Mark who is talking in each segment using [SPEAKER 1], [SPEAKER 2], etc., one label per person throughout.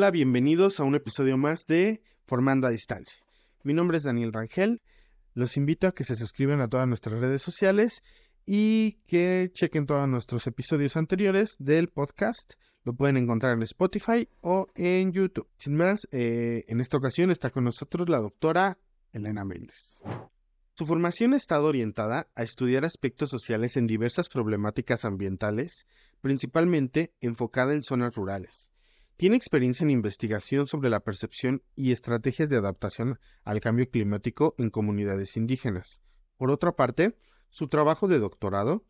[SPEAKER 1] Hola, bienvenidos a un episodio más de Formando a Distancia. Mi nombre es Daniel Rangel. Los invito a que se suscriban a todas nuestras redes sociales y que chequen todos nuestros episodios anteriores del podcast. Lo pueden encontrar en Spotify o en YouTube. Sin más, eh, en esta ocasión está con nosotros la doctora Elena Méndez. Su formación ha estado orientada a estudiar aspectos sociales en diversas problemáticas ambientales, principalmente enfocada en zonas rurales. Tiene experiencia en investigación sobre la percepción y estrategias de adaptación al cambio climático en comunidades indígenas. Por otra parte, su trabajo de doctorado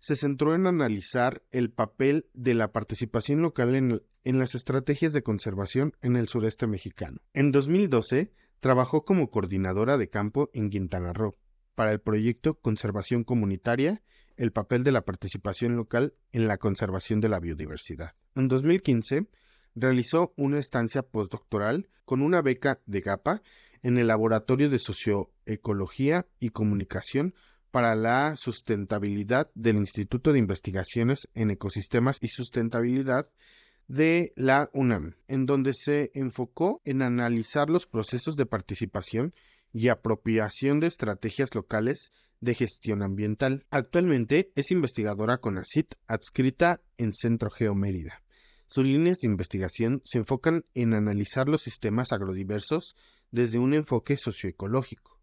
[SPEAKER 1] se centró en analizar el papel de la participación local en, las estrategias de conservación en el sureste mexicano. En 2012, trabajó como coordinadora de campo en Quintana Roo para el proyecto Conservación Comunitaria, el papel de la participación local en la conservación de la biodiversidad. En 2015, realizó una estancia postdoctoral con una beca de GAPA en el Laboratorio de Socioecología y Comunicación para la Sustentabilidad del Instituto de Investigaciones en Ecosistemas y Sustentabilidad de la UNAM, en donde se enfocó en analizar los procesos de participación y apropiación de estrategias locales de gestión ambiental. Actualmente es investigadora con ACIT adscrita en Centro Geomérida. Sus líneas de investigación se enfocan en analizar los sistemas agrodiversos desde un enfoque socioecológico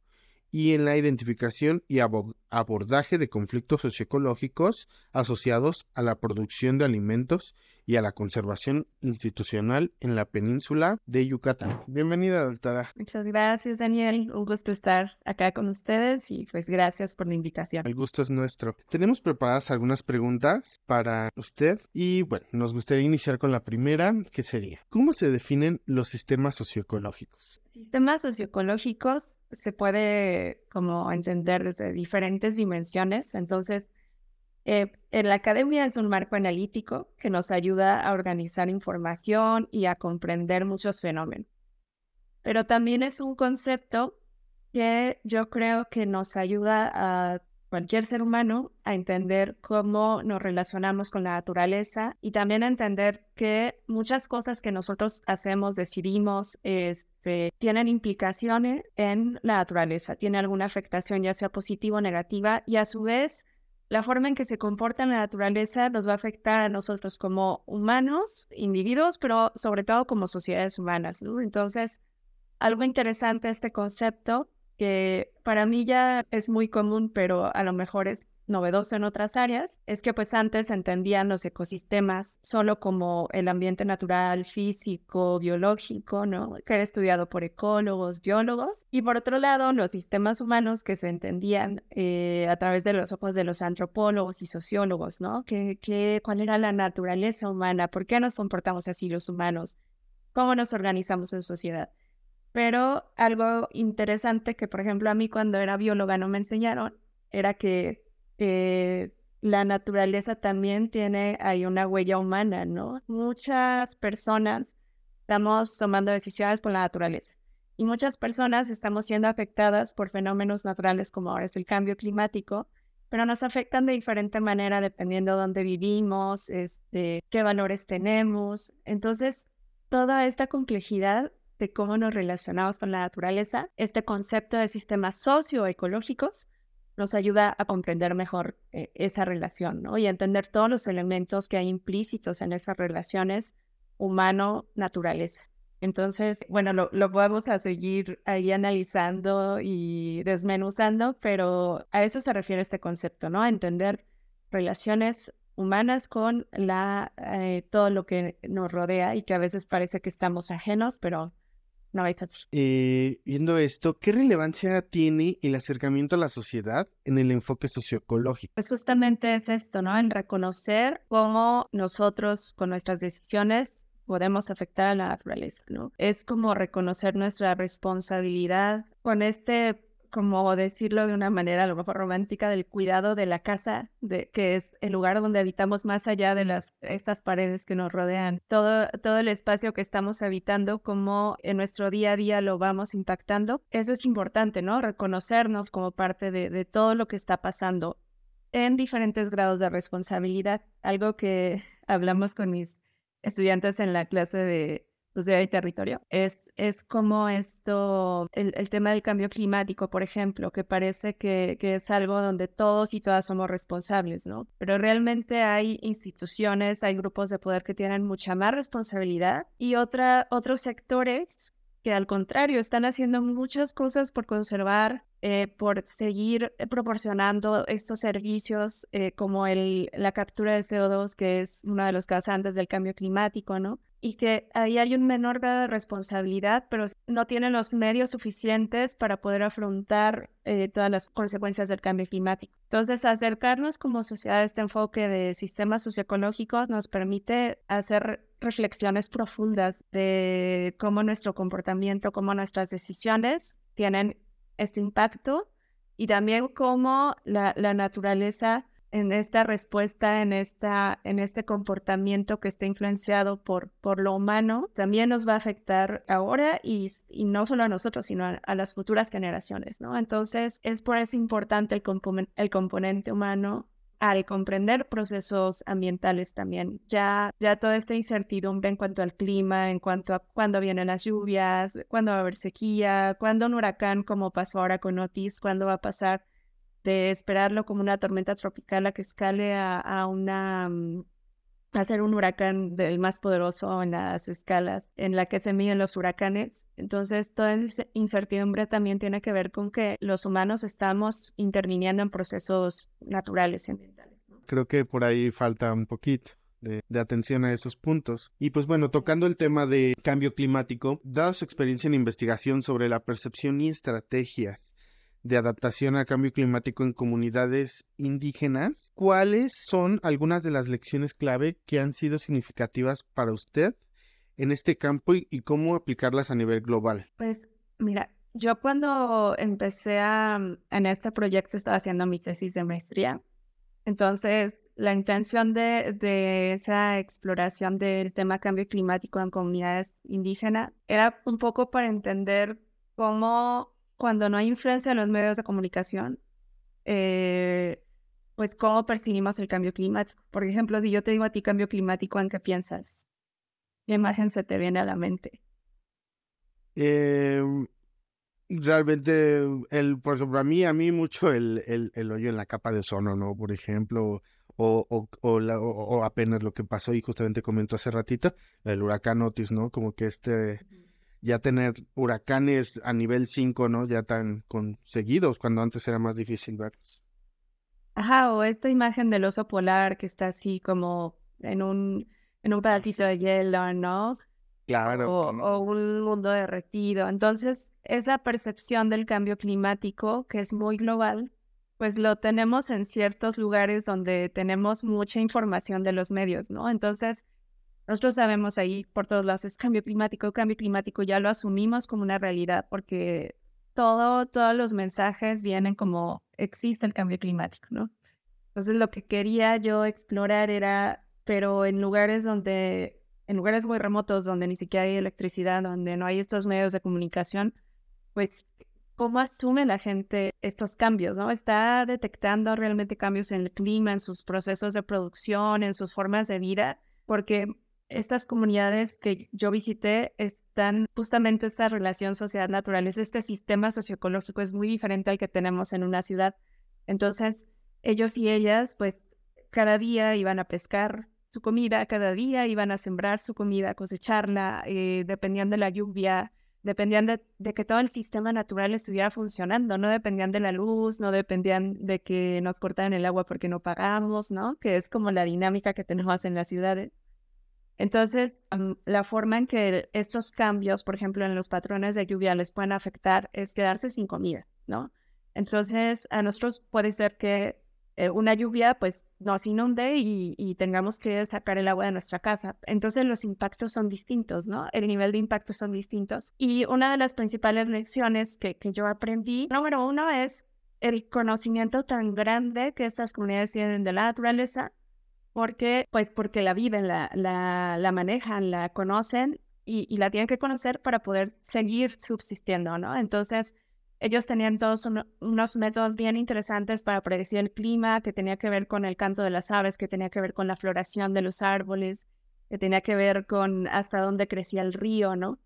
[SPEAKER 1] y en la identificación y abordaje de conflictos socioecológicos asociados a la producción de alimentos y a la conservación institucional en la península de Yucatán. Bienvenida, doctora.
[SPEAKER 2] Muchas gracias, Daniel. Un gusto estar acá con ustedes y pues gracias por la invitación.
[SPEAKER 1] El gusto es nuestro. Tenemos preparadas algunas preguntas para usted y bueno, nos gustaría iniciar con la primera, que sería, ¿cómo se definen los sistemas socioecológicos?
[SPEAKER 2] Sistemas socioecológicos se puede como entender desde diferentes dimensiones, entonces eh, en la academia es un marco analítico que nos ayuda a organizar información y a comprender muchos fenómenos. Pero también es un concepto que yo creo que nos ayuda a cualquier ser humano a entender cómo nos relacionamos con la naturaleza y también a entender que muchas cosas que nosotros hacemos, decidimos, este, tienen implicaciones en la naturaleza, tiene alguna afectación ya sea positiva o negativa y a su vez la forma en que se comporta la naturaleza nos va a afectar a nosotros como humanos, individuos, pero sobre todo como sociedades humanas. Entonces, algo interesante este concepto que para mí ya es muy común, pero a lo mejor es novedoso en otras áreas es que pues antes entendían los ecosistemas solo como el ambiente natural, físico, biológico, ¿no? Que era estudiado por ecólogos, biólogos. Y por otro lado, los sistemas humanos que se entendían eh, a través de los ojos de los antropólogos y sociólogos, ¿no? ¿Qué, qué, ¿Cuál era la naturaleza humana? ¿Por qué nos comportamos así los humanos? ¿Cómo nos organizamos en sociedad? Pero algo interesante que, por ejemplo, a mí cuando era bióloga no me enseñaron era que eh, la naturaleza también tiene ahí una huella humana, ¿no? Muchas personas estamos tomando decisiones por la naturaleza y muchas personas estamos siendo afectadas por fenómenos naturales como ahora es el cambio climático, pero nos afectan de diferente manera dependiendo de dónde vivimos, este, qué valores tenemos. Entonces, toda esta complejidad de cómo nos relacionamos con la naturaleza, este concepto de sistemas socioecológicos, nos ayuda a comprender mejor eh, esa relación, ¿no? Y a entender todos los elementos que hay implícitos en esas relaciones humano-naturaleza. Entonces, bueno, lo, lo vamos a seguir ahí analizando y desmenuzando, pero a eso se refiere este concepto, ¿no? A entender relaciones humanas con la, eh, todo lo que nos rodea y que a veces parece que estamos ajenos, pero no es así.
[SPEAKER 1] Eh, viendo esto, ¿qué relevancia tiene el acercamiento a la sociedad en el enfoque socioecológico?
[SPEAKER 2] Pues justamente es esto, ¿no? En reconocer cómo nosotros con nuestras decisiones podemos afectar a la naturaleza, ¿no? Es como reconocer nuestra responsabilidad con este como decirlo de una manera a lo mejor romántica, del cuidado de la casa, de, que es el lugar donde habitamos más allá de las, estas paredes que nos rodean. Todo, todo el espacio que estamos habitando, como en nuestro día a día lo vamos impactando. Eso es importante, ¿no? Reconocernos como parte de, de todo lo que está pasando en diferentes grados de responsabilidad. Algo que hablamos con mis estudiantes en la clase de sociedad y territorio. Es, es como esto, el, tema del cambio climático, por ejemplo, que parece que, que, es algo donde todos y todas somos responsables, ¿no? Pero realmente hay instituciones, hay grupos de poder que tienen mucha más responsabilidad y otra, otros sectores que al contrario están haciendo muchas cosas por conservar eh, por seguir eh, proporcionando estos servicios eh, como el, la captura de CO2, que es uno de los causantes del cambio climático, ¿no? Y que ahí hay un menor grado de responsabilidad, pero no tienen los medios suficientes para poder afrontar todas las consecuencias del cambio climático. Entonces, acercarnos como sociedad a este enfoque de sistemas socioecológicos nos permite hacer reflexiones profundas de cómo nuestro comportamiento, cómo nuestras decisiones tienen este impacto y también cómo la, naturaleza en esta respuesta, en, esta, en este comportamiento que está influenciado por, por lo humano, también nos va a afectar ahora y, y no solo a nosotros, sino a, las futuras generaciones, ¿no? Entonces, es por eso importante el, el componente humano al comprender procesos ambientales también. Ya, ya toda esta incertidumbre en cuanto al clima, en cuanto a cuándo vienen las lluvias, cuándo va a haber sequía, cuándo un huracán, como pasó ahora con Otis, cuándo va a pasar de esperarlo como una tormenta tropical a que escale a, a una mm, hacer un huracán del más poderoso en las escalas en la que se miden los huracanes. Entonces, toda esa incertidumbre también tiene que ver con que los humanos estamos interviniendo en procesos naturales y ambientales.
[SPEAKER 1] Creo que por ahí falta un poquito. De, de, atención a esos puntos. Y pues bueno, tocando el tema de cambio climático, dada su experiencia en investigación sobre la percepción y estrategias de adaptación al cambio climático en comunidades indígenas, ¿cuáles son algunas de las lecciones clave que han sido significativas para usted en este campo y, cómo aplicarlas a nivel global?
[SPEAKER 2] Pues mira, yo cuando empecé a, en este proyecto estaba haciendo mi tesis de maestría. Entonces, la intención de, de, esa exploración del tema cambio climático en comunidades indígenas era un poco para entender cómo cuando no hay influencia en los medios de comunicación, eh, pues cómo percibimos el cambio climático. Por ejemplo, si yo te digo a ti cambio climático, ¿en qué piensas? ¿Qué imagen se te viene a la mente?
[SPEAKER 1] Em, realmente, el, por ejemplo, a mí, a mí mucho el, el, el hoyo en la capa de ozono, ¿no? Por ejemplo, o, o, o, la, o, apenas lo que pasó y justamente comentó hace ratito, el huracán Otis, ¿no? Como que este ya tener huracanes a nivel 5, ¿no? Ya tan conseguidos, cuando antes era más difícil verlos.
[SPEAKER 2] Ajá, o esta imagen del oso polar que está así como en un, en un pedacito de hielo, ¿no?
[SPEAKER 1] Claro.
[SPEAKER 2] O, o un mundo derretido. Entonces, esa percepción del cambio climático, que es muy global, pues lo tenemos en ciertos lugares donde tenemos mucha información de los medios, ¿no? Entonces, nosotros sabemos ahí por todos lados, es cambio climático, cambio climático, ya lo asumimos como una realidad porque todo, todos los mensajes vienen como existe el cambio climático, ¿no? Entonces lo que quería yo explorar era, pero en lugares donde, en lugares muy remotos, donde ni siquiera hay electricidad, donde no hay estos medios de comunicación, pues cómo asume la gente estos cambios, ¿no? Está detectando realmente cambios en el clima, en sus procesos de producción, en sus formas de vida, porque estas comunidades que yo visité están justamente esta relación sociedad-natural, este sistema socioecológico es muy diferente al que tenemos en una ciudad. Entonces, ellos y ellas, pues, cada día iban a pescar su comida, cada día iban a sembrar su comida, cosecharla, eh, dependían de la lluvia, dependían de, de, que todo el sistema natural estuviera funcionando, no dependían de la luz, no dependían de que nos cortaran el agua porque no pagamos, ¿no? Que es como la dinámica que tenemos en las ciudades. Entonces, la forma en que estos cambios, por ejemplo, en los patrones de lluvia les pueden afectar es quedarse sin comida, ¿no? Entonces, a nosotros puede ser que eh, una lluvia pues nos inunde y, tengamos que sacar el agua de nuestra casa. Entonces, los impactos son distintos, ¿no? El nivel de impacto son distintos. Y una de las principales lecciones que, que yo aprendí, número uno, es el conocimiento tan grande que estas comunidades tienen de la naturaleza porque, pues porque la viven, la, la, la manejan, la conocen y, y, la tienen que conocer para poder seguir subsistiendo, ¿no? Entonces, ellos tenían todos unos métodos bien interesantes para predecir el clima, que tenía que ver con el canto de las aves, que tenía que ver con la floración de los árboles, que tenía que ver con hasta dónde crecía el río, ¿no?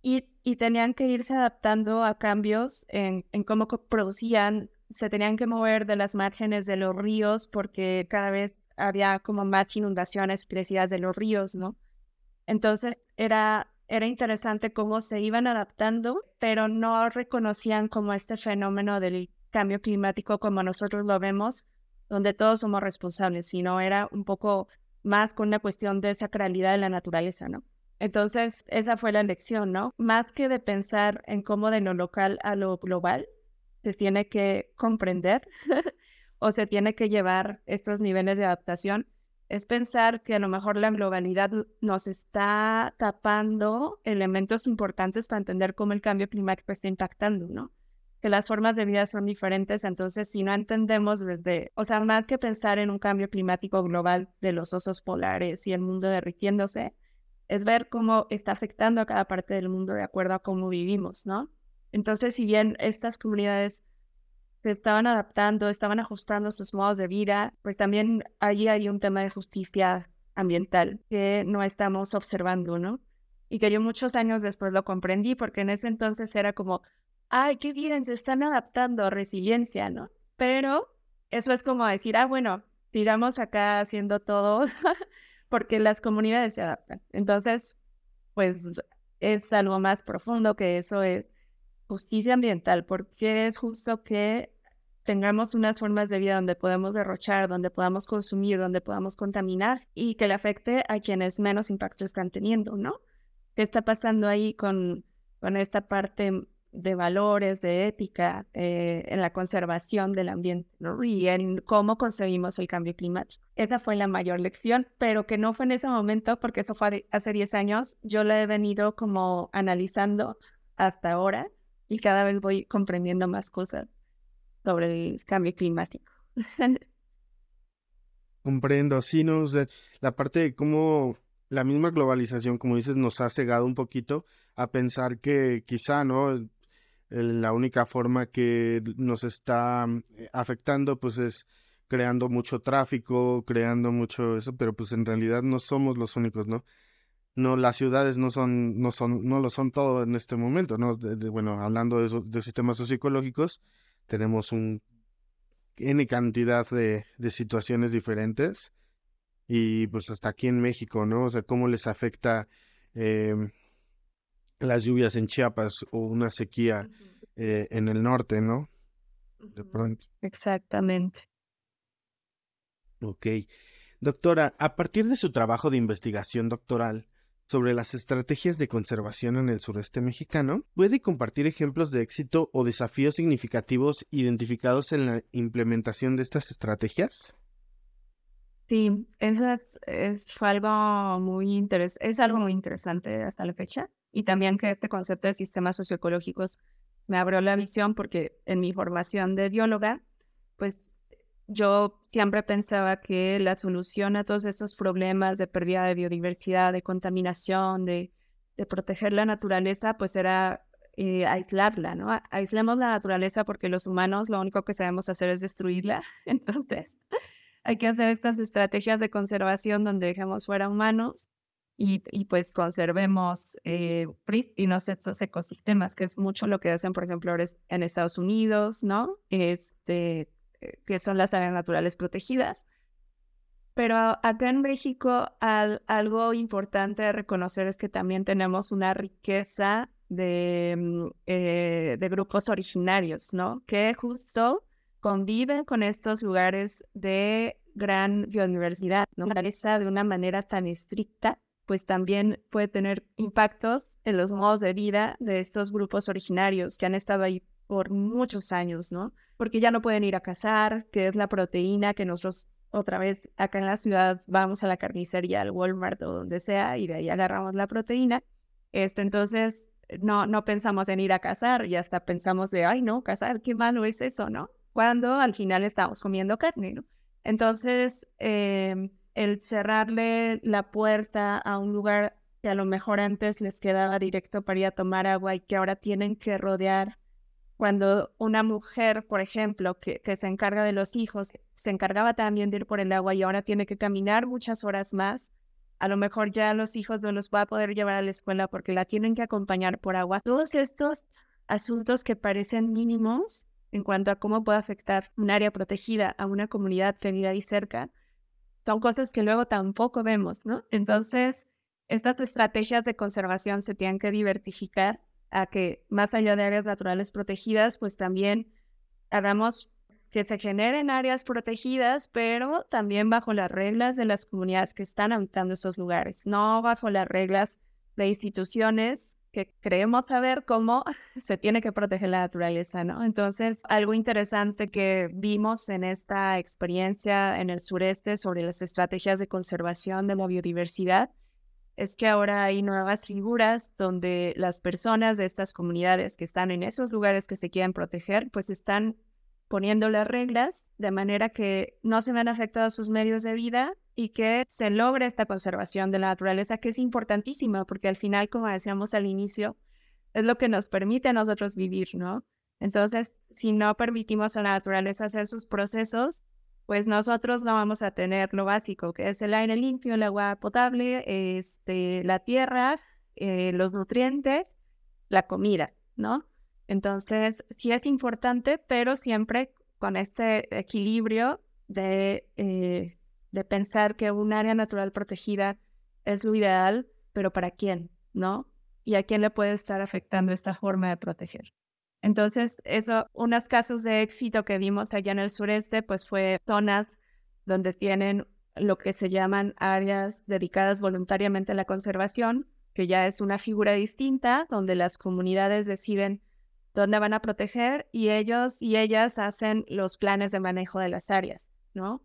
[SPEAKER 2] Y, y tenían que irse adaptando a cambios en, en cómo producían, se tenían que mover de las márgenes de los ríos porque cada vez había como más inundaciones crecidas de los ríos, ¿no? Entonces era, era interesante cómo se iban adaptando, pero no reconocían como este fenómeno del cambio climático como nosotros lo vemos, donde todos somos responsables, sino era un poco más con una cuestión de sacralidad de la naturaleza, ¿no? Entonces, esa fue la lección, ¿no? Más que de pensar en cómo de lo local a lo global, se tiene que comprender o se tiene que llevar estos niveles de adaptación, es pensar que a lo mejor la globalidad nos está tapando elementos importantes para entender cómo el cambio climático está impactando, ¿no? que las formas de vida son diferentes, entonces si no entendemos desde, o sea, más que pensar en un cambio climático global de los osos polares y el mundo derritiéndose, es ver cómo está afectando a cada parte del mundo de acuerdo a cómo vivimos, ¿no? Entonces, si bien estas comunidades se estaban adaptando, estaban ajustando sus modos de vida, pues también allí hay un tema de justicia ambiental que no estamos observando, ¿no? Y que yo muchos años después lo comprendí porque en ese entonces era como, ay, qué bien, se están adaptando, resiliencia, ¿no? Pero eso es como decir, ah, bueno, sigamos acá haciendo todo porque las comunidades se adaptan. Entonces, pues es algo más profundo que eso es justicia ambiental, porque es justo que tengamos unas formas de vida donde podemos derrochar, donde podamos consumir, donde podamos contaminar y que le afecte a quienes menos impacto están teniendo, ¿no? ¿Qué está pasando ahí con, con esta parte de valores, de ética, eh, en la conservación del ambiente y en cómo concebimos el cambio climático. Esa fue la mayor lección, pero que no fue en ese momento, porque eso fue hace 10 años. Yo la he venido como analizando hasta ahora y cada vez voy comprendiendo más cosas sobre el cambio climático.
[SPEAKER 1] Comprendo, sí, no, la parte de cómo la misma globalización, como dices, nos ha cegado un poquito a pensar que quizá, ¿no? la única forma que nos está mm, eh, afectando pues es creando mucho tráfico, creando mucho eso, pero pues en realidad no somos los únicos, ¿no? No, las ciudades no son, no son, no lo son todo en este momento, ¿no? bueno, hablando de, de, sistemas socioecológicos, tenemos un N cantidad de, de situaciones diferentes y pues hasta aquí en México, ¿no? O sea, cómo les afecta eh, las lluvias en Chiapas o una sequía eh, en el norte, ¿no? De pronto.
[SPEAKER 2] Exactamente.
[SPEAKER 1] Ok. Doctora, a partir de su trabajo de investigación doctoral sobre las estrategias de conservación en el sureste mexicano, ¿puede compartir ejemplos de éxito o desafíos significativos identificados en la implementación de estas estrategias?
[SPEAKER 2] Sí, eso es, algo muy es algo muy interesante hasta la fecha y también que este concepto de sistemas socioecológicos me abrió la visión porque en mi formación de bióloga, pues yo siempre pensaba que la solución a todos estos problemas de pérdida de biodiversidad, de contaminación, de, de proteger la naturaleza, pues era eh, aislarla, ¿no? Aislemos la naturaleza porque los humanos lo único que sabemos hacer es destruirla. Entonces, hay que hacer estas estrategias de conservación donde dejemos fuera humanos y, pues conservemos eh, prístinos estos ecosistemas, que es mucho lo que hacen, por ejemplo, en Estados Unidos, ¿no? Este, que son las áreas naturales protegidas. Pero acá en México algo importante de reconocer es que también tenemos una riqueza de, mm, eh, de grupos originarios, ¿no? Que justo conviven con estos lugares de gran biodiversidad, ¿no? de una manera tan estricta pues también puede tener impactos en los modos de vida de estos grupos originarios que han estado ahí por muchos años, ¿no? Porque ya no pueden ir a cazar, que es la proteína que nosotros otra vez acá en la ciudad vamos a la carnicería, al Walmart o donde sea y de ahí agarramos la proteína. Esto entonces no, no pensamos en ir a cazar y hasta pensamos de, ay, no, cazar, qué malo es eso, ¿no? Cuando al final estamos comiendo carne, ¿no? Entonces, eh, el cerrarle la puerta a un lugar que a lo mejor antes les quedaba directo para ir a tomar agua y que ahora tienen que rodear. Cuando una mujer, por ejemplo, que, se encarga de los hijos, se encargaba también de ir por el agua y ahora tiene que caminar muchas horas más a lo mejor ya los hijos no los va a poder llevar a la escuela porque la tienen que acompañar por agua. Todos estos asuntos que parecen mínimos en cuanto a cómo puede afectar un área protegida a una comunidad que ahí cerca, son cosas que luego tampoco vemos, ¿no? Entonces, estas estrategias de conservación se tienen que diversificar a que más allá de áreas naturales protegidas, pues también hagamos que se generen áreas protegidas, pero también bajo las reglas de las comunidades que están habitando esos lugares, no bajo las reglas de instituciones que creemos saber cómo se tiene que proteger la naturaleza, ¿no? Entonces, algo interesante que vimos en esta experiencia en el sureste sobre las estrategias de conservación de la biodiversidad es que ahora hay nuevas figuras donde las personas de estas comunidades que están en esos lugares que se quieren proteger, pues están poniendo las reglas de manera que no se vean afectados sus medios de vida y que se logre esta conservación de la naturaleza, que es importantísima, porque al final, como decíamos al inicio, es lo que nos permite a nosotros vivir, ¿no? Entonces, si no permitimos a la naturaleza hacer sus procesos, pues nosotros no vamos a tener lo básico, que es el aire limpio, el agua potable, este, la tierra, eh, los nutrientes, la comida, ¿no? Entonces, sí es importante, pero siempre con este equilibrio de, eh, de pensar que un área natural protegida es lo ideal, pero ¿para quién? ¿No? Y a quién le puede estar afectando esta forma de proteger. Entonces, eso, unos casos de éxito que vimos allá en el sureste, pues fue zonas donde tienen lo que se llaman áreas dedicadas voluntariamente a la conservación, que ya es una figura distinta, donde las comunidades deciden dónde van a proteger y ellos y ellas hacen los planes de manejo de las áreas, ¿no?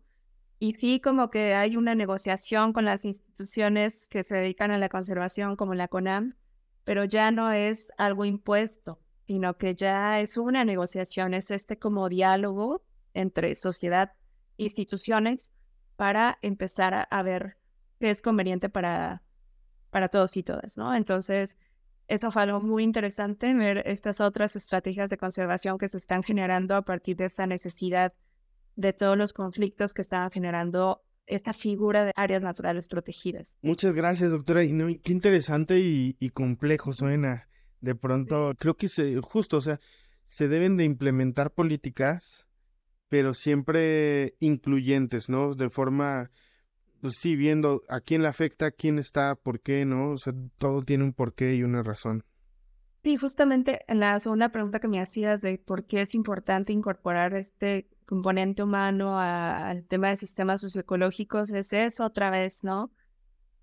[SPEAKER 2] Y sí, como que hay una negociación con las instituciones que se dedican a la conservación, como la CONAM, pero ya no es algo impuesto, sino que ya es una negociación, es este como diálogo entre sociedad instituciones para empezar a, ver qué es conveniente para, para todos y todas, ¿no? Entonces, eso fue algo muy interesante, ver estas otras estrategias de conservación que se están generando a partir de esta necesidad de todos los conflictos que estaban generando esta figura de áreas naturales protegidas.
[SPEAKER 1] Muchas gracias, doctora. Y qué interesante y, complejo suena. De pronto, creo que se, justo, o sea, se deben de implementar políticas, pero siempre incluyentes, ¿no? De forma pues sí, viendo a quién le afecta, quién está, por qué, ¿no? O sea, todo tiene un porqué y una razón.
[SPEAKER 2] Sí, justamente en la segunda pregunta que me hacías de por qué es importante incorporar este componente humano al tema de sistemas socioecológicos, es eso otra vez, ¿no?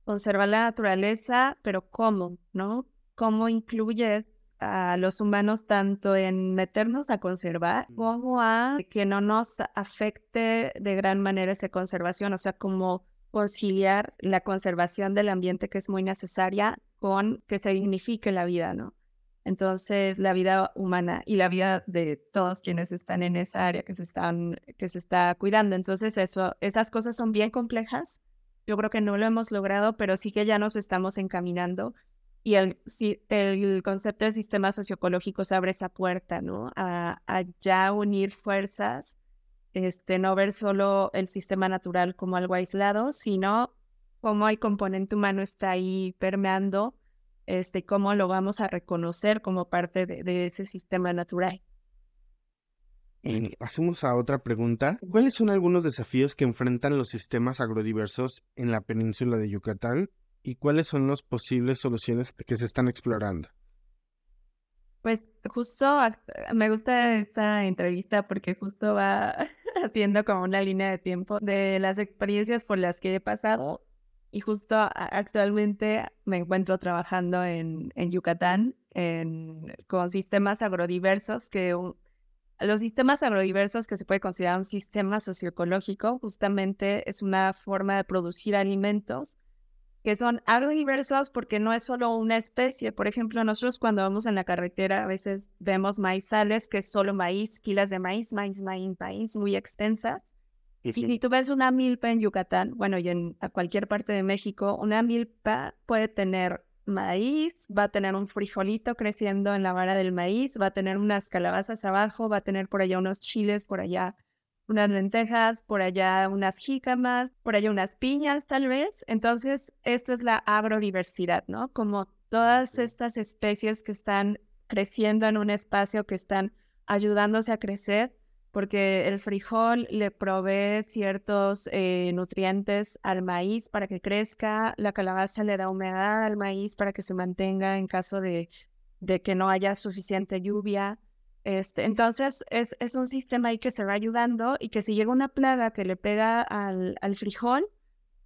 [SPEAKER 2] Conservar la naturaleza, pero ¿cómo, no? ¿Cómo incluyes a los humanos tanto en meternos a conservar como a que no nos afecte de gran manera esa conservación, o sea, como conciliar la conservación del ambiente que es muy necesaria con que se dignifique la vida, ¿no? Entonces, la vida humana y la vida de todos quienes están en esa área que se están que se está cuidando. Entonces, eso esas cosas son bien complejas. Yo creo que no lo hemos logrado, pero sí que ya nos estamos encaminando y el, el concepto de sistema socioecológico abre esa puerta, ¿no? A, ya unir fuerzas este, no ver solo el sistema natural como algo aislado, sino cómo el componente humano está ahí permeando, este, cómo lo vamos a reconocer como parte de, ese sistema natural.
[SPEAKER 1] Hacemos a otra pregunta. ¿Cuáles son algunos desafíos que enfrentan los sistemas agrodiversos en la península de Yucatán y cuáles son las posibles soluciones que se están explorando?
[SPEAKER 2] Pues justo me gusta esta entrevista porque justo va haciendo como una línea de tiempo de las experiencias por las que he pasado y justo actualmente me encuentro trabajando en, en Yucatán en, con sistemas agrodiversos que los sistemas agrodiversos que se puede considerar un sistema socioecológico justamente es una forma de producir alimentos que son agrodiversos porque no es solo una especie. Por ejemplo, nosotros cuando vamos en la carretera a veces vemos maizales que es solo maíz, kilas de maíz, maíz, maíz, maíz, muy extensas. Y si tú ves una milpa en Yucatán, bueno, y en a cualquier parte de México, una milpa puede tener maíz, va a tener un frijolito creciendo en la vara del maíz, va a tener unas calabazas abajo, va a tener por allá unos chiles, por allá unas lentejas, por allá unas jícamas, por allá unas piñas tal vez. Entonces, esto es la agrodiversidad, ¿no? Como todas estas especies que están creciendo en un espacio, que están ayudándose a crecer, porque el frijol le provee ciertos eh, nutrientes al maíz para que crezca, la calabaza le da humedad al maíz para que se mantenga en caso de, de que no haya suficiente lluvia. Este, entonces es, es, un sistema ahí que se va ayudando y que si llega una plaga que le pega al, al frijol,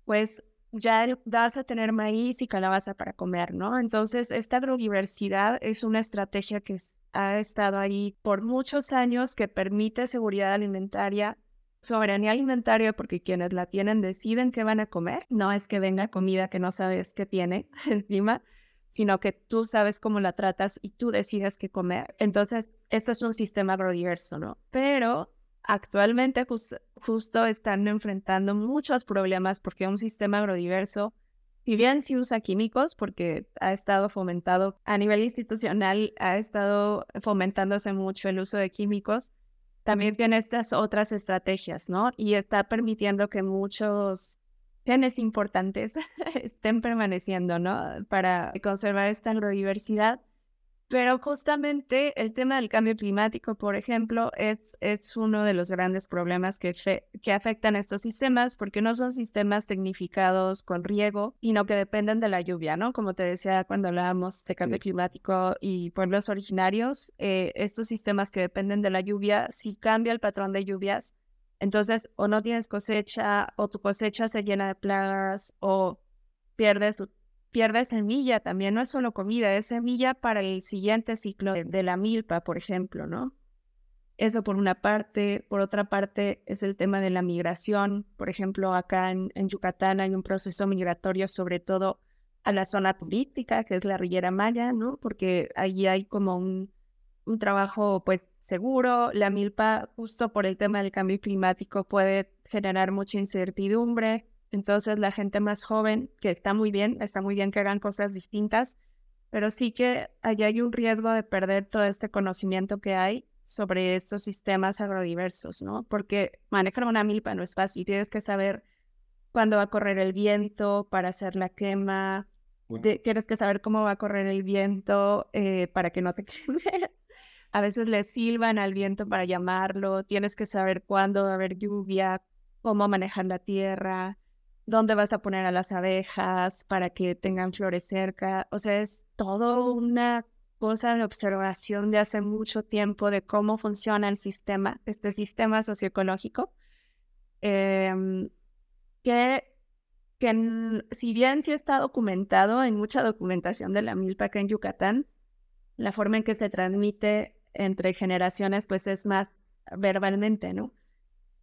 [SPEAKER 2] pues ya vas a tener maíz y calabaza para comer, ¿no? Entonces esta agrodiversidad es una estrategia que ha estado ahí por muchos años que permite seguridad alimentaria, soberanía alimentaria, porque quienes la tienen deciden qué van a comer. No es que venga comida que no sabes qué tiene encima, sino que tú sabes cómo la tratas y tú decides qué comer. Entonces, eso es un sistema agrodiverso, ¿no? Pero actualmente justo están enfrentando muchos problemas porque un sistema agrodiverso si bien sí usa químicos, porque ha estado fomentado a nivel institucional, ha estado fomentándose mucho el uso de químicos, también tiene estas otras estrategias, ¿no? Y está permitiendo que muchos genes importantes estén permaneciendo, ¿no? Para conservar esta agrodiversidad pero justamente el tema del cambio climático, por ejemplo, es, es uno de los grandes problemas que, que afectan a estos sistemas, porque no son sistemas tecnificados con riego, sino que dependen de la lluvia, ¿no? Como te decía cuando hablábamos de cambio climático y pueblos originarios, eh, estos sistemas que dependen de la lluvia, si cambia el patrón de lluvias, entonces o no tienes cosecha, o tu cosecha se llena de plagas, o pierdes pierde semilla también, no es solo comida, es semilla para el siguiente ciclo de, la milpa, por ejemplo, ¿no? Eso por una parte. Por otra parte es el tema de la migración. Por ejemplo, acá en, Yucatán hay un proceso migratorio, sobre todo a la zona turística, que es la Riviera Maya, ¿no? Porque allí hay como un, un trabajo, pues, seguro. La milpa, justo por el tema del cambio climático, puede generar mucha incertidumbre. Entonces la gente más joven, que está muy bien, está muy bien que hagan cosas distintas, pero sí que allá hay un riesgo de perder todo este conocimiento que hay sobre estos sistemas agrodiversos, ¿no? Porque manejar una milpa no es fácil, tienes que saber cuándo va a correr el viento para hacer la quema, tienes que saber cómo va a correr el viento eh, para que no te quemes. A veces le silban al viento para llamarlo, tienes que saber cuándo va a haber lluvia, cómo manejar la tierra, dónde vas a poner a las abejas para que tengan flores cerca. O sea, es todo una cosa de observación de hace mucho tiempo de cómo funciona el sistema, este sistema socioecológico, em, que, que si bien sí está documentado en mucha documentación de la milpa acá en Yucatán, la forma en que se transmite entre generaciones pues es más verbalmente, ¿no?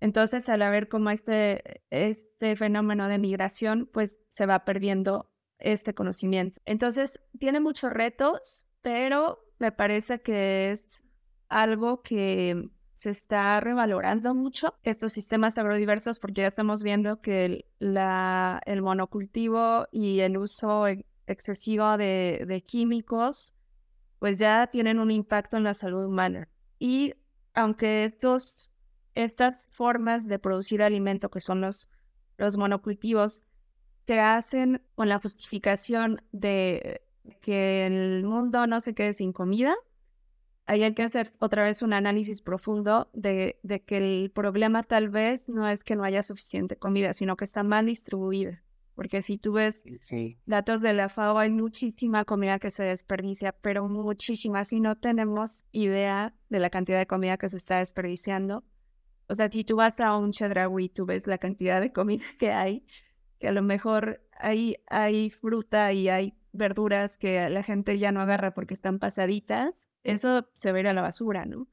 [SPEAKER 2] Entonces, al haber como este, este fenómeno de migración, pues se va perdiendo este conocimiento. Entonces, tiene muchos retos, pero me parece que es algo que se está revalorando mucho estos sistemas agrodiversos porque ya estamos viendo que el, la, el monocultivo y el uso excesivo de, de químicos pues ya tienen un impacto en la salud humana. Y aunque estos estas formas de producir alimento, que son los, los monocultivos, se hacen con la justificación de que el mundo no se quede sin comida. Ahí hay que hacer otra vez un análisis profundo de que el problema tal vez no es que no haya suficiente comida, sino que está mal distribuida. Porque si tú ves datos de la FAO, hay muchísima comida que se desperdicia, pero muchísima. Si no tenemos idea de la cantidad de comida que se está desperdiciando, o sea, si tú vas a un Chedraui, tú ves la cantidad de comida que hay, que a lo mejor hay, hay fruta y hay verduras que la gente ya no agarra porque están pasaditas, eso se ve a la basura, ¿no?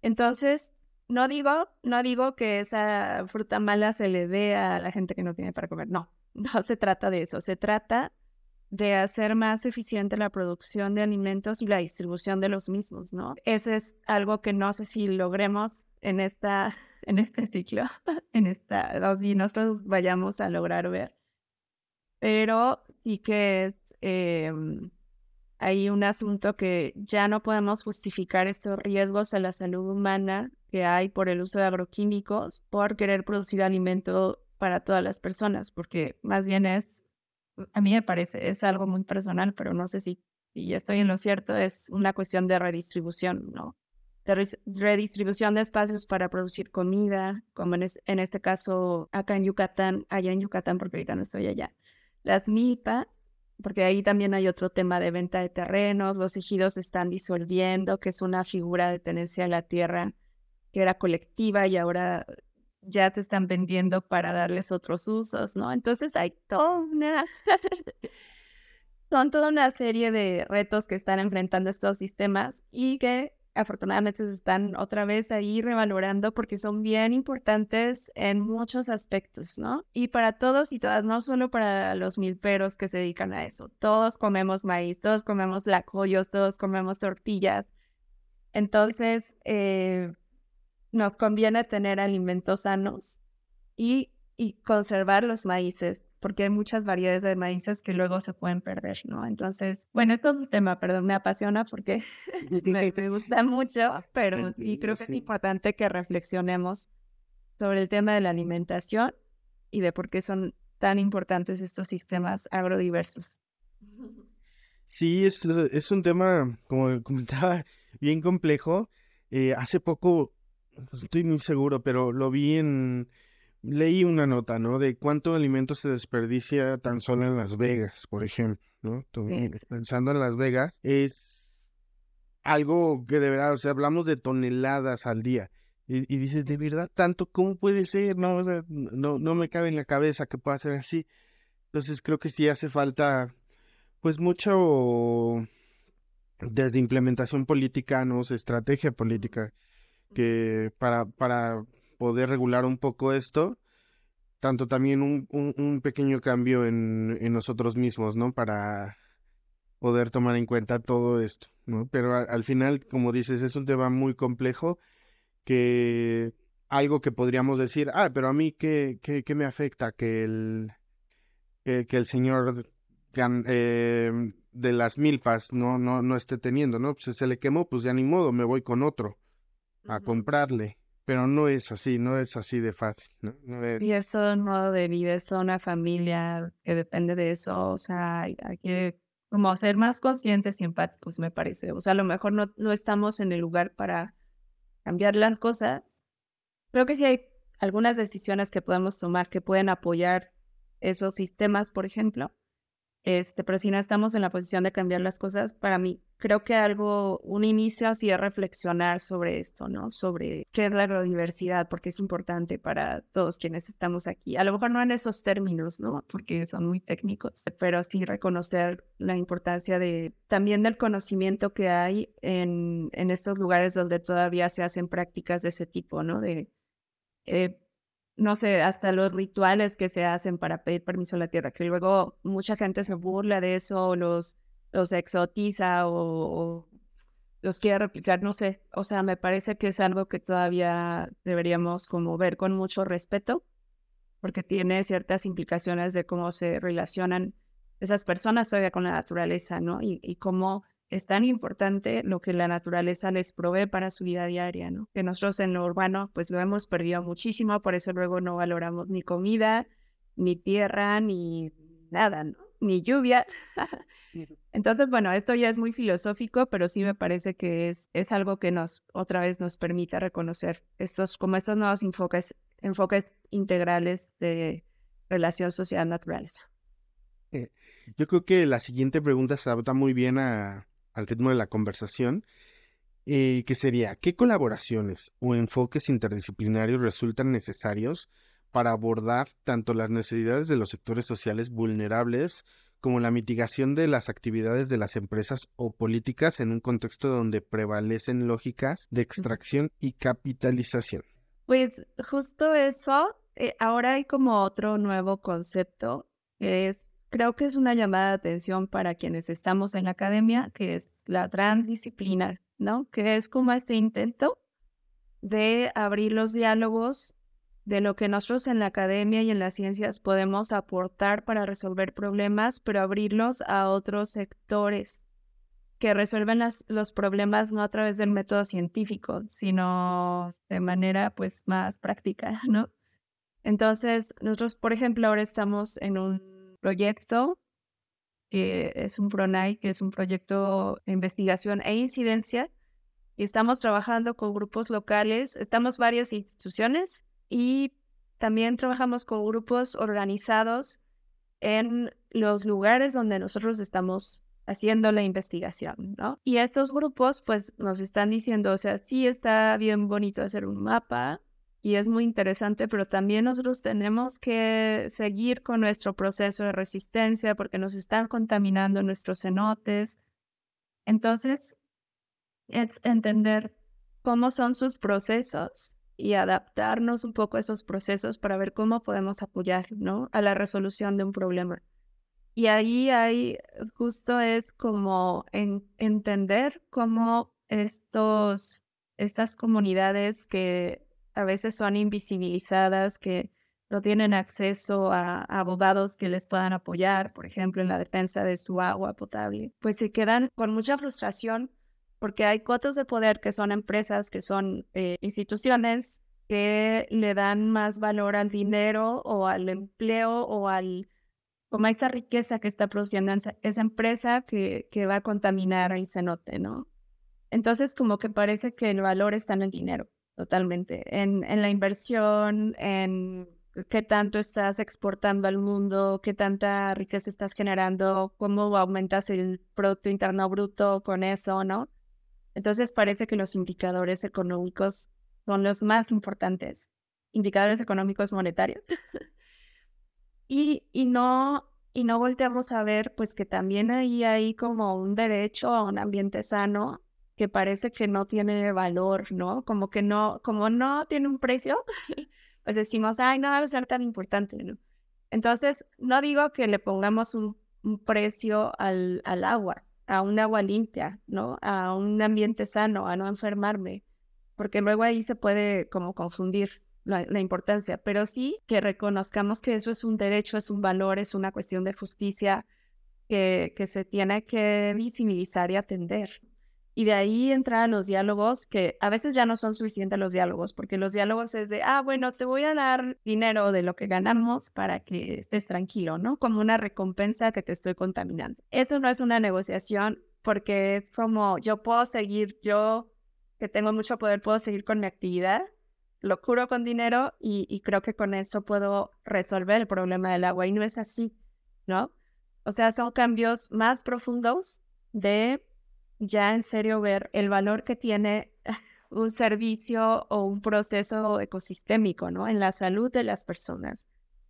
[SPEAKER 2] Entonces, no digo, no digo que esa fruta mala se le dé a la gente que no tiene para comer, no, no se trata de eso, se trata de hacer más eficiente la producción de alimentos y la distribución de los mismos, ¿no? Eso es algo que no sé si logremos en, esta, en este ciclo, en esta, y nosotros vayamos a lograr ver. Pero sí que es, em, hay un asunto que ya no podemos justificar estos riesgos a la salud humana que hay por el uso de agroquímicos por querer producir alimento para todas las personas, porque más bien es, a mí me parece, es algo muy personal, pero no sé si, si estoy en lo cierto, es una cuestión de redistribución, ¿no? De redistribución de espacios para producir comida, como en, en este caso acá en Yucatán, allá en Yucatán, porque ahorita no estoy allá. Las milpas porque ahí también hay otro tema de venta de terrenos, los ejidos se están disolviendo, que es una figura de tenencia de la tierra que era colectiva y ahora ya se están vendiendo para darles otros usos, ¿no? Entonces hay toda una... son toda una serie de retos que están enfrentando estos sistemas y que afortunadamente se están otra vez ahí revalorando porque son bien importantes en muchos aspectos, ¿no? Y para todos y todas, no solo para los milperos que se dedican a eso. Todos comemos maíz, todos comemos lacoyos, todos comemos tortillas. Entonces, eh, nos conviene tener alimentos sanos y, y conservar los maíces porque hay muchas variedades de maíces que luego se pueden perder, ¿no? Entonces, bueno, esto es un tema, perdón, me apasiona porque me, gusta mucho, pero sí creo que es importante que reflexionemos sobre el tema de la alimentación y de por qué son tan importantes estos sistemas agrodiversos.
[SPEAKER 1] Sí, es, es un tema, como comentaba, bien complejo. Eh, hace poco, estoy muy seguro, pero lo vi en leí una nota, ¿no? De cuánto alimento se desperdicia tan solo en Las Vegas, por ejemplo, ¿no? Pensando en Las Vegas, es algo que de verdad, o sea, hablamos de toneladas al día. Y, dices, de verdad, tanto, ¿cómo puede ser? No, no, no me cabe en la cabeza que pueda ser así. Entonces creo que sí hace falta, pues, mucho desde implementación política, ¿no? estrategia política, que para, para poder regular un poco esto, tanto también un, un, pequeño cambio en, nosotros mismos, ¿no? Para poder tomar en cuenta todo esto, ¿no? Pero al final, como dices, es un tema muy complejo que algo que podríamos decir, ah, pero a mí, ¿qué, qué, qué me afecta que el, que, el señor eh, de las milpas no, no, no esté teniendo, ¿no? Pues se le quemó, pues ya ni modo, me voy con otro a comprarle pero no es así, no es así de fácil, ¿no?
[SPEAKER 2] Y es todo un modo de vida, es toda una familia que depende de eso, o sea, hay, que como ser más conscientes y empáticos, me parece. O sea, a lo mejor no, no estamos en el lugar para cambiar las cosas. Creo que sí hay algunas decisiones que podemos tomar que pueden apoyar esos sistemas, por ejemplo, este, pero si no estamos en la posición de cambiar las cosas, para mí creo que algo, un inicio así es reflexionar sobre esto, ¿no? Sobre qué es la agrodiversidad, porque es importante para todos quienes estamos aquí. A lo mejor no en esos términos, ¿no? Porque son muy técnicos, pero sí reconocer la importancia de también del conocimiento que hay en, en estos lugares donde todavía se hacen prácticas de ese tipo, ¿no? De eh, no sé, hasta los rituales que se hacen para pedir permiso a la tierra, que luego mucha gente se burla de eso, los, los exotiza o, los quiere replicar, no sé, o sea, me parece que es algo que todavía deberíamos como ver con mucho respeto, porque tiene ciertas implicaciones de cómo se relacionan esas personas todavía con la naturaleza, ¿no? Y, y cómo es tan importante lo que la naturaleza les provee para su vida diaria, ¿no? Que nosotros en lo urbano pues lo hemos perdido muchísimo, por eso luego no valoramos ni comida, ni tierra, ni nada, ¿no? Ni lluvia. Entonces, bueno, esto ya es muy filosófico, pero sí me parece que es, es algo que nos, otra vez, nos permite reconocer estos, como estos nuevos enfoques, enfoques integrales de relación sociedad-naturaleza.
[SPEAKER 1] Eh, yo creo que la siguiente pregunta se adapta muy bien a, al ritmo de la conversación, eh, que sería, ¿qué colaboraciones o enfoques interdisciplinarios resultan necesarios para abordar tanto las necesidades de los sectores sociales vulnerables como la mitigación de las actividades de las empresas o políticas en un contexto donde prevalecen lógicas de extracción y capitalización?
[SPEAKER 2] Pues justo eso, eh, ahora hay como otro nuevo concepto, que es creo que es una llamada de atención para quienes estamos en la academia, que es la transdisciplinar, ¿no? Que es como este intento de abrir los diálogos de lo que nosotros en la academia y en las ciencias podemos aportar para resolver problemas, pero abrirlos a otros sectores que resuelven los problemas no a través del método científico, sino de manera pues más práctica, ¿no? Entonces, nosotros, por ejemplo, ahora estamos en un proyecto que es un PRONAI, que es un proyecto de investigación e incidencia, y estamos trabajando con grupos locales, estamos varias instituciones y también trabajamos con grupos organizados en los lugares donde nosotros estamos haciendo la investigación, ¿no? Y estos grupos pues nos están diciendo, o sea, sí está bien bonito hacer un mapa, y es muy interesante, pero también nosotros tenemos que seguir con nuestro proceso de resistencia porque nos están contaminando nuestros cenotes. Entonces, es entender cómo son sus procesos y adaptarnos un poco a esos procesos para ver cómo podemos apoyar, ¿no? A la resolución de un problema. Y ahí justo es como en, entender cómo estos, estas comunidades que a veces son invisibilizadas, que no tienen acceso a, abogados que les puedan apoyar, por ejemplo, en la defensa de su agua potable, pues se quedan con mucha frustración porque hay cuotas de poder que son empresas, que son eh, instituciones que le dan más valor al dinero o al empleo o al como a esta riqueza que está produciendo esa, empresa que, que va a contaminar el cenote, ¿no? Entonces, como que parece que el valor está en el dinero totalmente, en, en la inversión, en qué tanto estás exportando al mundo, qué tanta riqueza estás generando, cómo aumentas el Producto Interno Bruto con eso, ¿no? Entonces parece que los indicadores económicos son los más importantes, indicadores económicos monetarios. y, y, no, y no volteamos a ver pues que también ahí hay como un derecho a un ambiente sano que parece que no tiene valor, ¿no? Como que no, como no tiene un precio, pues decimos, ay, no debe ser tan importante, ¿no? Entonces, no digo que le pongamos un, precio al, agua, a un agua limpia, ¿no? A un ambiente sano, a no enfermarme, porque luego ahí se puede como confundir la, la, importancia, pero sí que reconozcamos que eso es un derecho, es un valor, es una cuestión de justicia que, que se tiene que visibilizar y atender. Y de ahí entran los diálogos, que a veces ya no son suficientes los diálogos, porque los diálogos es de, ah, bueno, te voy a dar dinero de lo que ganamos para que estés tranquilo, ¿no? Como una recompensa que te estoy contaminando. Eso no es una negociación porque es como, yo puedo seguir, yo que tengo mucho poder, puedo seguir con mi actividad, lo curo con dinero y, y creo que con eso puedo resolver el problema del agua. Y no es así, ¿no? O sea, son cambios más profundos de ya en serio ver el valor que tiene un servicio o un proceso ecosistémico, ¿no? En la salud de las personas.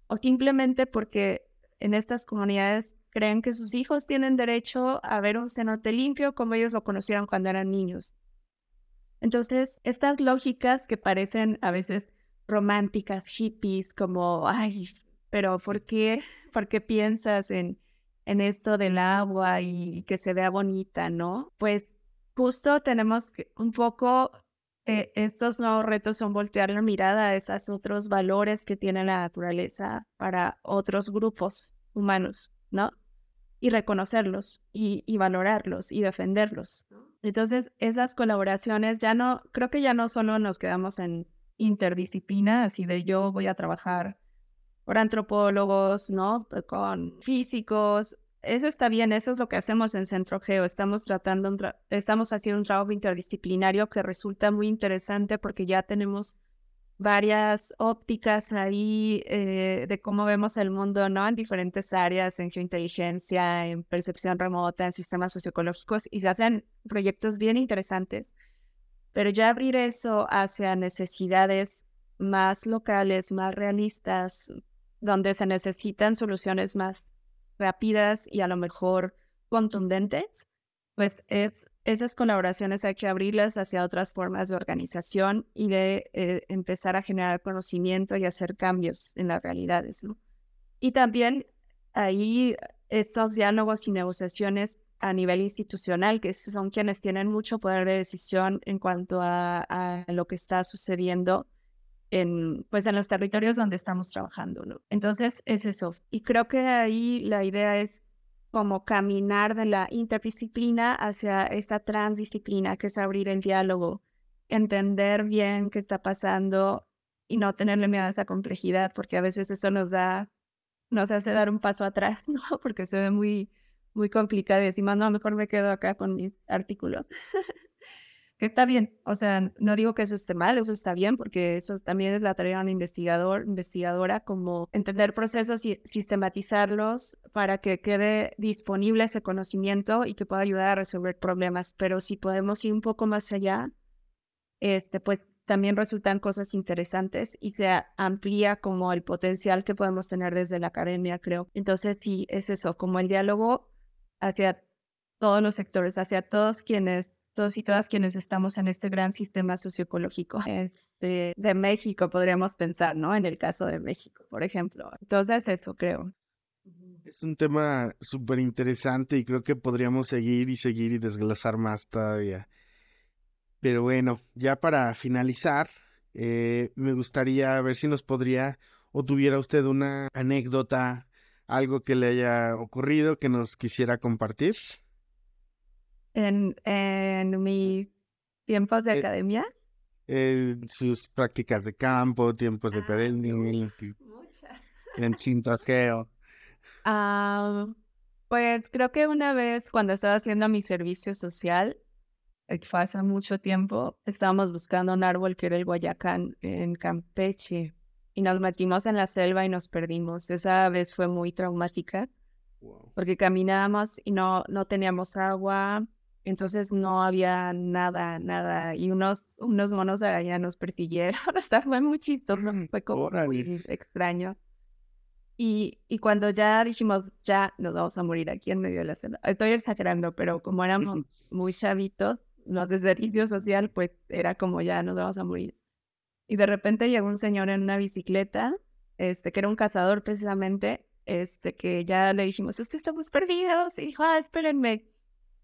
[SPEAKER 2] O simplemente porque en estas comunidades creen que sus hijos tienen derecho a ver un cenote limpio como ellos lo conocieron cuando eran niños. Entonces, estas lógicas que parecen a veces románticas, hippies, como, ay, pero ¿por qué? ¿Por qué piensas en en esto del agua y que se vea bonita, ¿no? Pues justo tenemos un poco, eh, estos nuevos retos son voltear la mirada a esos otros valores que tiene la naturaleza para otros grupos humanos, ¿no? Y reconocerlos y, y valorarlos y defenderlos. Entonces, esas colaboraciones ya no, creo que ya no solo nos quedamos en interdisciplina, así de yo voy a trabajar por antropólogos, ¿no? Con físicos. Eso está bien, eso es lo que hacemos en Centro Geo. Estamos tratando, estamos haciendo un trabajo interdisciplinario que resulta muy interesante porque ya tenemos varias ópticas ahí eh, de cómo vemos el mundo, ¿no? En diferentes áreas, en geointeligencia, en percepción remota, en sistemas socioecológicos, y se hacen proyectos bien interesantes. Pero ya abrir eso hacia necesidades más locales, más realistas, donde se necesitan soluciones más rápidas y a lo mejor contundentes, pues es esas colaboraciones hay que abrirlas hacia otras formas de organización y de eh, empezar a generar conocimiento y hacer cambios en las realidades. ¿no? Y también ahí estos diálogos y negociaciones a nivel institucional, que son quienes tienen mucho poder de decisión en cuanto a, a lo que está sucediendo en, pues en los territorios donde estamos trabajando, ¿no? Entonces es eso. Y creo que ahí la idea es como caminar de la interdisciplina hacia esta transdisciplina, que es abrir el diálogo, entender bien qué está pasando y no tenerle miedo a esa complejidad, porque a veces eso nos da, nos hace dar un paso atrás, ¿no? Porque se ve muy, muy complicado y decimos, no, mejor me quedo acá con mis artículos. que está bien, o sea, no digo que eso esté mal, eso está bien, porque eso también es la tarea de un investigador, investigadora, como entender procesos y sistematizarlos para que quede disponible ese conocimiento y que pueda ayudar a resolver problemas. Pero si podemos ir un poco más allá, este, pues también resultan cosas interesantes y se amplía como el potencial que podemos tener desde la academia, creo. Entonces, sí, es eso, como el diálogo hacia todos los sectores, hacia todos quienes todos y todas quienes estamos en este gran sistema socioecológico este, de México, podríamos pensar, ¿no? En el caso de México, por ejemplo. Entonces, eso creo.
[SPEAKER 1] Es un tema súper interesante y creo que podríamos seguir y seguir y desglosar más todavía. Pero bueno, ya para finalizar, eh, me gustaría ver si nos podría o tuviera usted una anécdota, algo que le haya ocurrido que nos quisiera compartir
[SPEAKER 2] en, en mis tiempos de eh, academia.
[SPEAKER 1] En sus prácticas de campo, tiempos de ah, muchas. en sintoqueo.
[SPEAKER 2] Ah, pues creo que una vez cuando estaba haciendo mi servicio social, eh, fue hace mucho tiempo, estábamos buscando un árbol que era el Guayacán en Campeche y nos metimos en la selva y nos perdimos. Esa vez fue muy traumática porque caminábamos y no, no teníamos agua, entonces no había nada, nada. Y unos, unos monos araña nos persiguieron. O sea, fue muy chistoso, fue como muy extraño. Y, y cuando ya dijimos, ya nos vamos a morir aquí en medio de la selva. Estoy exagerando, pero como éramos muy chavitos, los de servicio social, pues era como ya nos vamos a morir. Y de repente llegó un señor en una bicicleta, este, que era un cazador precisamente, este, que ya le dijimos, usted estamos perdidos. Y dijo, ah, espérenme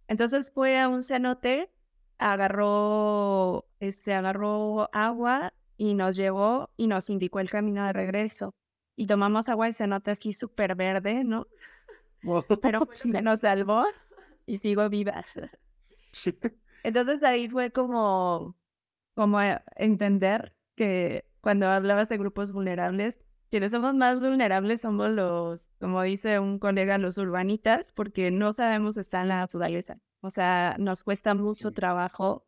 [SPEAKER 2] entonces fue a un cenote, agarró, este, agarró agua y nos llevó y nos indicó el camino de regreso. Y tomamos agua de cenote así súper verde, ¿no? Pero me nos salvó y sigo viva. Entonces ahí fue como, como entender que cuando hablabas de grupos vulnerables, quienes somos más vulnerables somos los, como dice un colega, los urbanitas, porque no sabemos estar en la naturaleza. O sea, nos cuesta mucho trabajo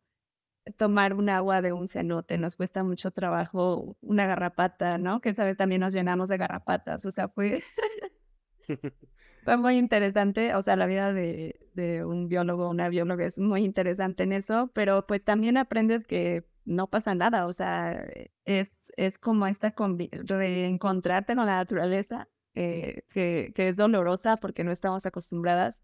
[SPEAKER 2] tomar un agua de un cenote, nos cuesta mucho trabajo una garrapata, ¿no? Que sabes, también nos llenamos de garrapatas. O sea, fue, fue muy interesante. O sea, la vida de, de un biólogo, una bióloga es muy interesante en eso, pero pues también aprendes que no pasa nada, o sea, eh, es, es como esta reencontrarte con la naturaleza, eh, que, que, es dolorosa porque no estamos acostumbradas,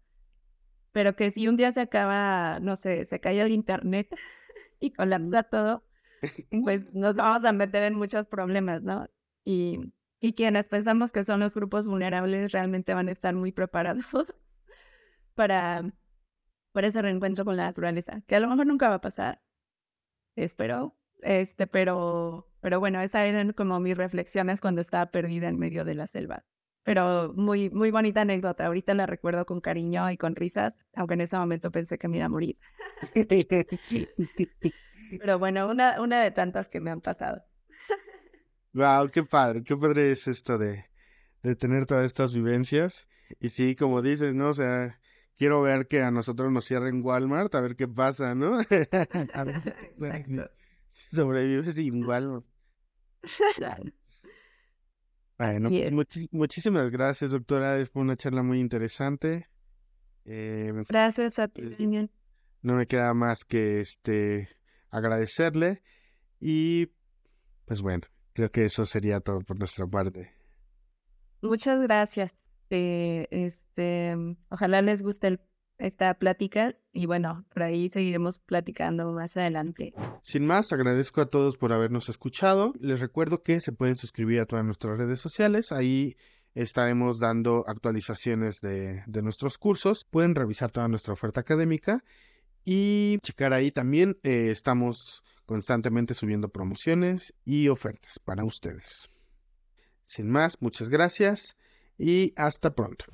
[SPEAKER 2] pero que si un día se acaba, no sé, se cae el internet y colapsa todo, pues nos vamos a meter en muchos problemas, ¿no? Y, y quienes pensamos que son los grupos vulnerables realmente van a estar muy preparados para, para ese reencuentro con la naturaleza, que a lo mejor nunca va a pasar, espero. Este, pero, pero bueno, esas eran como mis reflexiones cuando estaba perdida en medio de la selva. Pero muy, muy bonita anécdota. Ahorita la recuerdo con cariño y con risas, aunque en ese momento pensé que me iba a morir. pero bueno, una, una de tantas que me han pasado.
[SPEAKER 1] Wow, qué padre, qué padre es esto de, de tener todas estas vivencias. Y sí, como dices, ¿no? O sea, quiero ver que a nosotros nos cierren Walmart, a ver qué pasa, ¿no? a ver si sobrevive sin Walmart. bueno, pues, muchísimas gracias, doctora. Es una charla muy interesante.
[SPEAKER 2] Eh, gracias a ti,
[SPEAKER 1] eh, No me queda más que este agradecerle y pues bueno, creo que eso sería todo por nuestra parte.
[SPEAKER 2] Muchas gracias. Eh, este, ojalá les guste esta plática y bueno, por ahí seguiremos platicando más adelante.
[SPEAKER 1] Sin más, agradezco a todos por habernos escuchado. Les recuerdo que se pueden suscribir a todas nuestras redes sociales. Ahí estaremos dando actualizaciones de, de nuestros cursos. Pueden revisar toda nuestra oferta académica y checar ahí también. Eh, estamos constantemente subiendo promociones y ofertas para ustedes. Sin más, muchas gracias y hasta pronto.